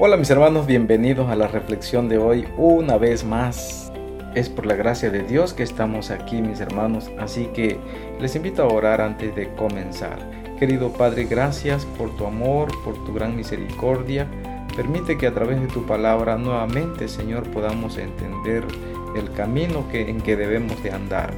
Hola mis hermanos, bienvenidos a la reflexión de hoy una vez más. Es por la gracia de Dios que estamos aquí mis hermanos, así que les invito a orar antes de comenzar. Querido Padre, gracias por tu amor, por tu gran misericordia. Permite que a través de tu palabra nuevamente, Señor, podamos entender el camino que, en que debemos de andar.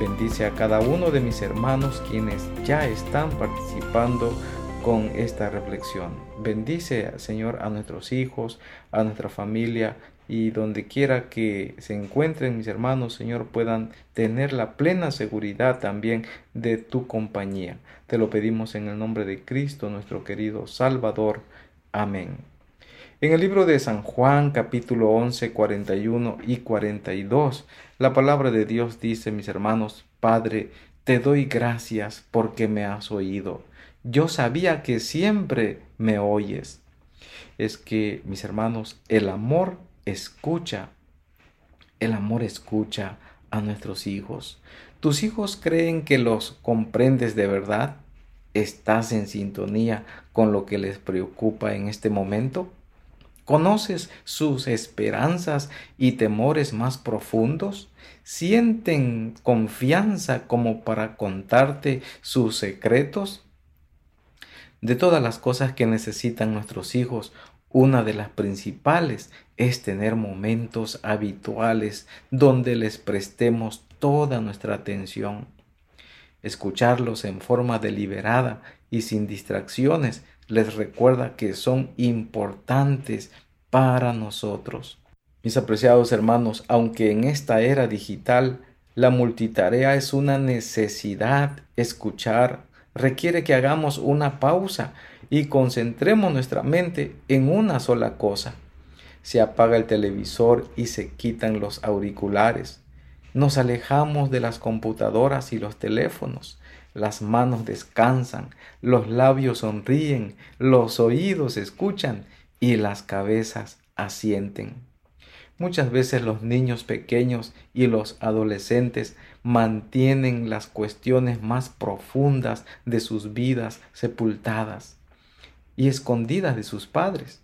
Bendice a cada uno de mis hermanos quienes ya están participando con esta reflexión. Bendice, Señor, a nuestros hijos, a nuestra familia y donde quiera que se encuentren mis hermanos, Señor, puedan tener la plena seguridad también de tu compañía. Te lo pedimos en el nombre de Cristo, nuestro querido Salvador. Amén. En el libro de San Juan capítulo 11, 41 y 42, la palabra de Dios dice, mis hermanos, Padre, te doy gracias porque me has oído. Yo sabía que siempre me oyes. Es que, mis hermanos, el amor escucha. El amor escucha a nuestros hijos. ¿Tus hijos creen que los comprendes de verdad? ¿Estás en sintonía con lo que les preocupa en este momento? ¿Conoces sus esperanzas y temores más profundos? ¿Sienten confianza como para contarte sus secretos? De todas las cosas que necesitan nuestros hijos, una de las principales es tener momentos habituales donde les prestemos toda nuestra atención. Escucharlos en forma deliberada y sin distracciones les recuerda que son importantes para nosotros. Mis apreciados hermanos, aunque en esta era digital la multitarea es una necesidad, escuchar requiere que hagamos una pausa y concentremos nuestra mente en una sola cosa. Se apaga el televisor y se quitan los auriculares. Nos alejamos de las computadoras y los teléfonos las manos descansan, los labios sonríen, los oídos escuchan y las cabezas asienten. Muchas veces los niños pequeños y los adolescentes mantienen las cuestiones más profundas de sus vidas sepultadas y escondidas de sus padres.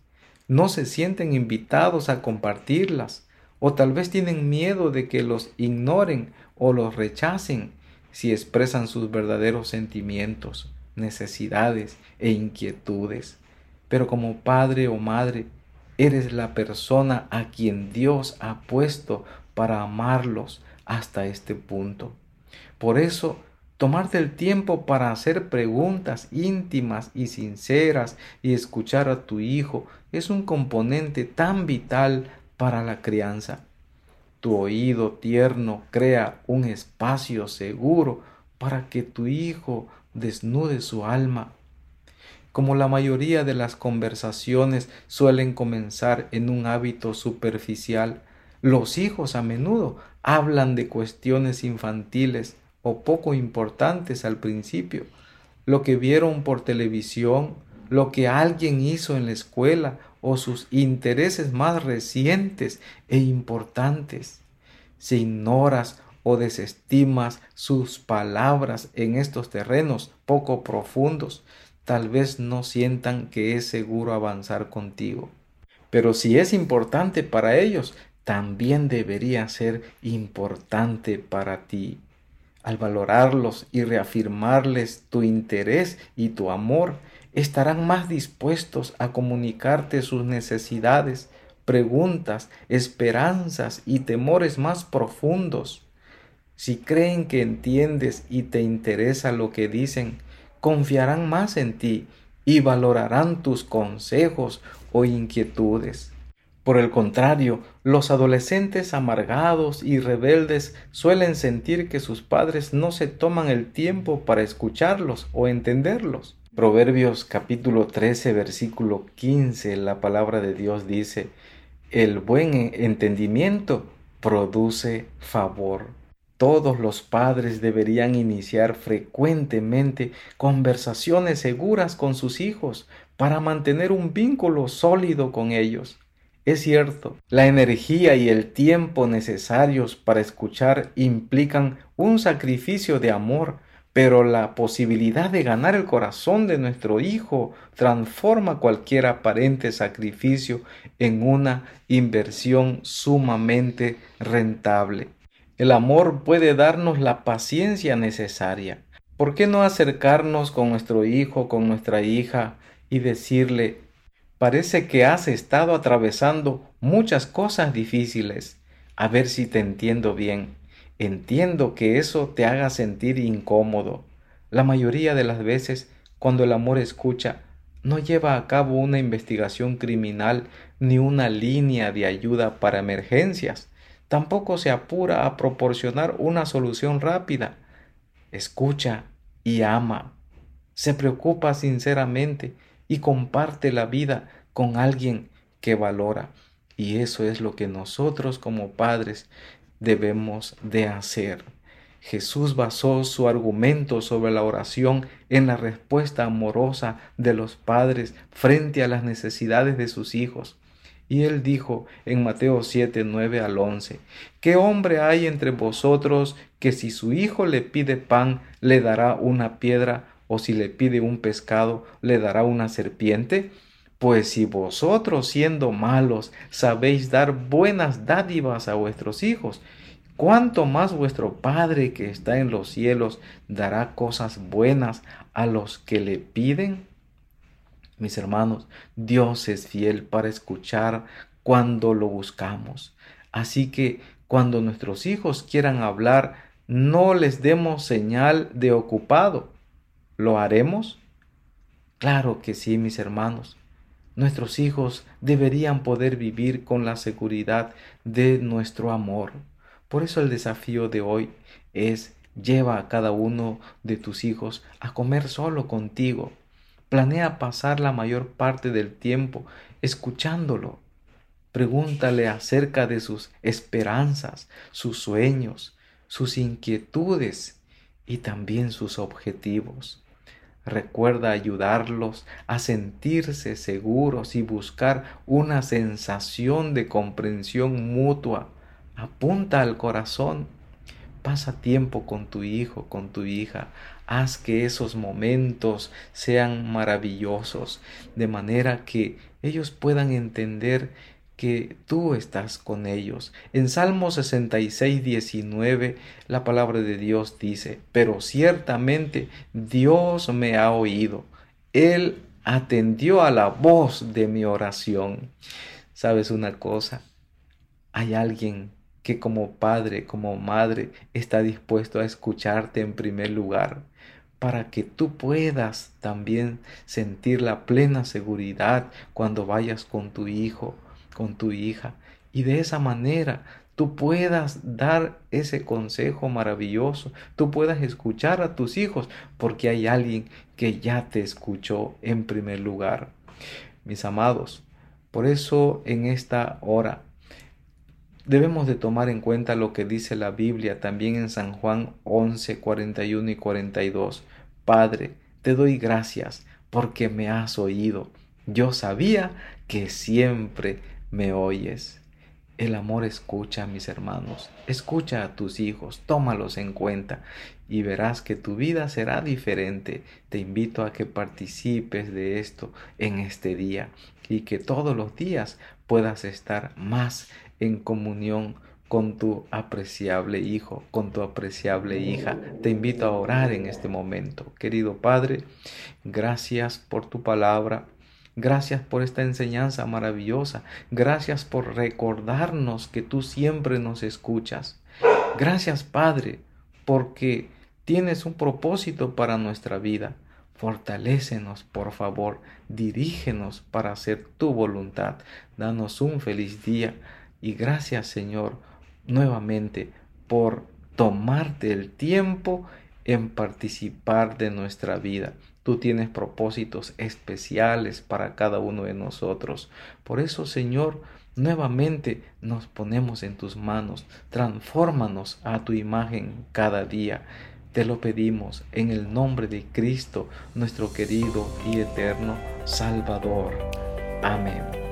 No se sienten invitados a compartirlas o tal vez tienen miedo de que los ignoren o los rechacen si expresan sus verdaderos sentimientos, necesidades e inquietudes. Pero como padre o madre, eres la persona a quien Dios ha puesto para amarlos hasta este punto. Por eso, tomarte el tiempo para hacer preguntas íntimas y sinceras y escuchar a tu hijo es un componente tan vital para la crianza. Tu oído tierno crea un espacio seguro para que tu hijo desnude su alma. Como la mayoría de las conversaciones suelen comenzar en un hábito superficial, los hijos a menudo hablan de cuestiones infantiles o poco importantes al principio, lo que vieron por televisión, lo que alguien hizo en la escuela o sus intereses más recientes e importantes. Si ignoras o desestimas sus palabras en estos terrenos poco profundos, tal vez no sientan que es seguro avanzar contigo. Pero si es importante para ellos, también debería ser importante para ti. Al valorarlos y reafirmarles tu interés y tu amor, estarán más dispuestos a comunicarte sus necesidades, preguntas, esperanzas y temores más profundos. Si creen que entiendes y te interesa lo que dicen, confiarán más en ti y valorarán tus consejos o inquietudes. Por el contrario, los adolescentes amargados y rebeldes suelen sentir que sus padres no se toman el tiempo para escucharlos o entenderlos. Proverbios capítulo 13 versículo 15 la palabra de Dios dice, el buen entendimiento produce favor. Todos los padres deberían iniciar frecuentemente conversaciones seguras con sus hijos para mantener un vínculo sólido con ellos. Es cierto, la energía y el tiempo necesarios para escuchar implican un sacrificio de amor, pero la posibilidad de ganar el corazón de nuestro hijo transforma cualquier aparente sacrificio en una inversión sumamente rentable. El amor puede darnos la paciencia necesaria. ¿Por qué no acercarnos con nuestro hijo, con nuestra hija y decirle, parece que has estado atravesando muchas cosas difíciles, a ver si te entiendo bien. Entiendo que eso te haga sentir incómodo. La mayoría de las veces, cuando el amor escucha, no lleva a cabo una investigación criminal ni una línea de ayuda para emergencias. Tampoco se apura a proporcionar una solución rápida. Escucha y ama. Se preocupa sinceramente y comparte la vida con alguien que valora. Y eso es lo que nosotros como padres debemos de hacer. Jesús basó su argumento sobre la oración en la respuesta amorosa de los padres frente a las necesidades de sus hijos. Y él dijo en Mateo 7, 9 al 11, ¿qué hombre hay entre vosotros que si su hijo le pide pan le dará una piedra o si le pide un pescado le dará una serpiente? Pues si vosotros siendo malos sabéis dar buenas dádivas a vuestros hijos, ¿cuánto más vuestro Padre que está en los cielos dará cosas buenas a los que le piden? Mis hermanos, Dios es fiel para escuchar cuando lo buscamos. Así que cuando nuestros hijos quieran hablar, no les demos señal de ocupado. ¿Lo haremos? Claro que sí, mis hermanos. Nuestros hijos deberían poder vivir con la seguridad de nuestro amor. Por eso el desafío de hoy es lleva a cada uno de tus hijos a comer solo contigo. Planea pasar la mayor parte del tiempo escuchándolo. Pregúntale acerca de sus esperanzas, sus sueños, sus inquietudes y también sus objetivos. Recuerda ayudarlos a sentirse seguros y buscar una sensación de comprensión mutua. Apunta al corazón. Pasa tiempo con tu hijo, con tu hija. Haz que esos momentos sean maravillosos, de manera que ellos puedan entender que tú estás con ellos. En Salmo 66, 19, la palabra de Dios dice, pero ciertamente Dios me ha oído. Él atendió a la voz de mi oración. ¿Sabes una cosa? Hay alguien que como padre, como madre, está dispuesto a escucharte en primer lugar para que tú puedas también sentir la plena seguridad cuando vayas con tu hijo con tu hija y de esa manera tú puedas dar ese consejo maravilloso, tú puedas escuchar a tus hijos, porque hay alguien que ya te escuchó en primer lugar. Mis amados, por eso en esta hora debemos de tomar en cuenta lo que dice la Biblia también en San Juan 11, 41 y 42. Padre, te doy gracias porque me has oído. Yo sabía que siempre me oyes. El amor escucha, mis hermanos, escucha a tus hijos, tómalos en cuenta y verás que tu vida será diferente. Te invito a que participes de esto en este día y que todos los días puedas estar más en comunión con tu apreciable hijo, con tu apreciable hija. Te invito a orar en este momento. Querido Padre, gracias por tu palabra. Gracias por esta enseñanza maravillosa. Gracias por recordarnos que tú siempre nos escuchas. Gracias Padre, porque tienes un propósito para nuestra vida. Fortalécenos, por favor, dirígenos para hacer tu voluntad. Danos un feliz día y gracias Señor nuevamente por tomarte el tiempo en participar de nuestra vida. Tú tienes propósitos especiales para cada uno de nosotros. Por eso, Señor, nuevamente nos ponemos en tus manos. Transfórmanos a tu imagen cada día. Te lo pedimos en el nombre de Cristo, nuestro querido y eterno Salvador. Amén.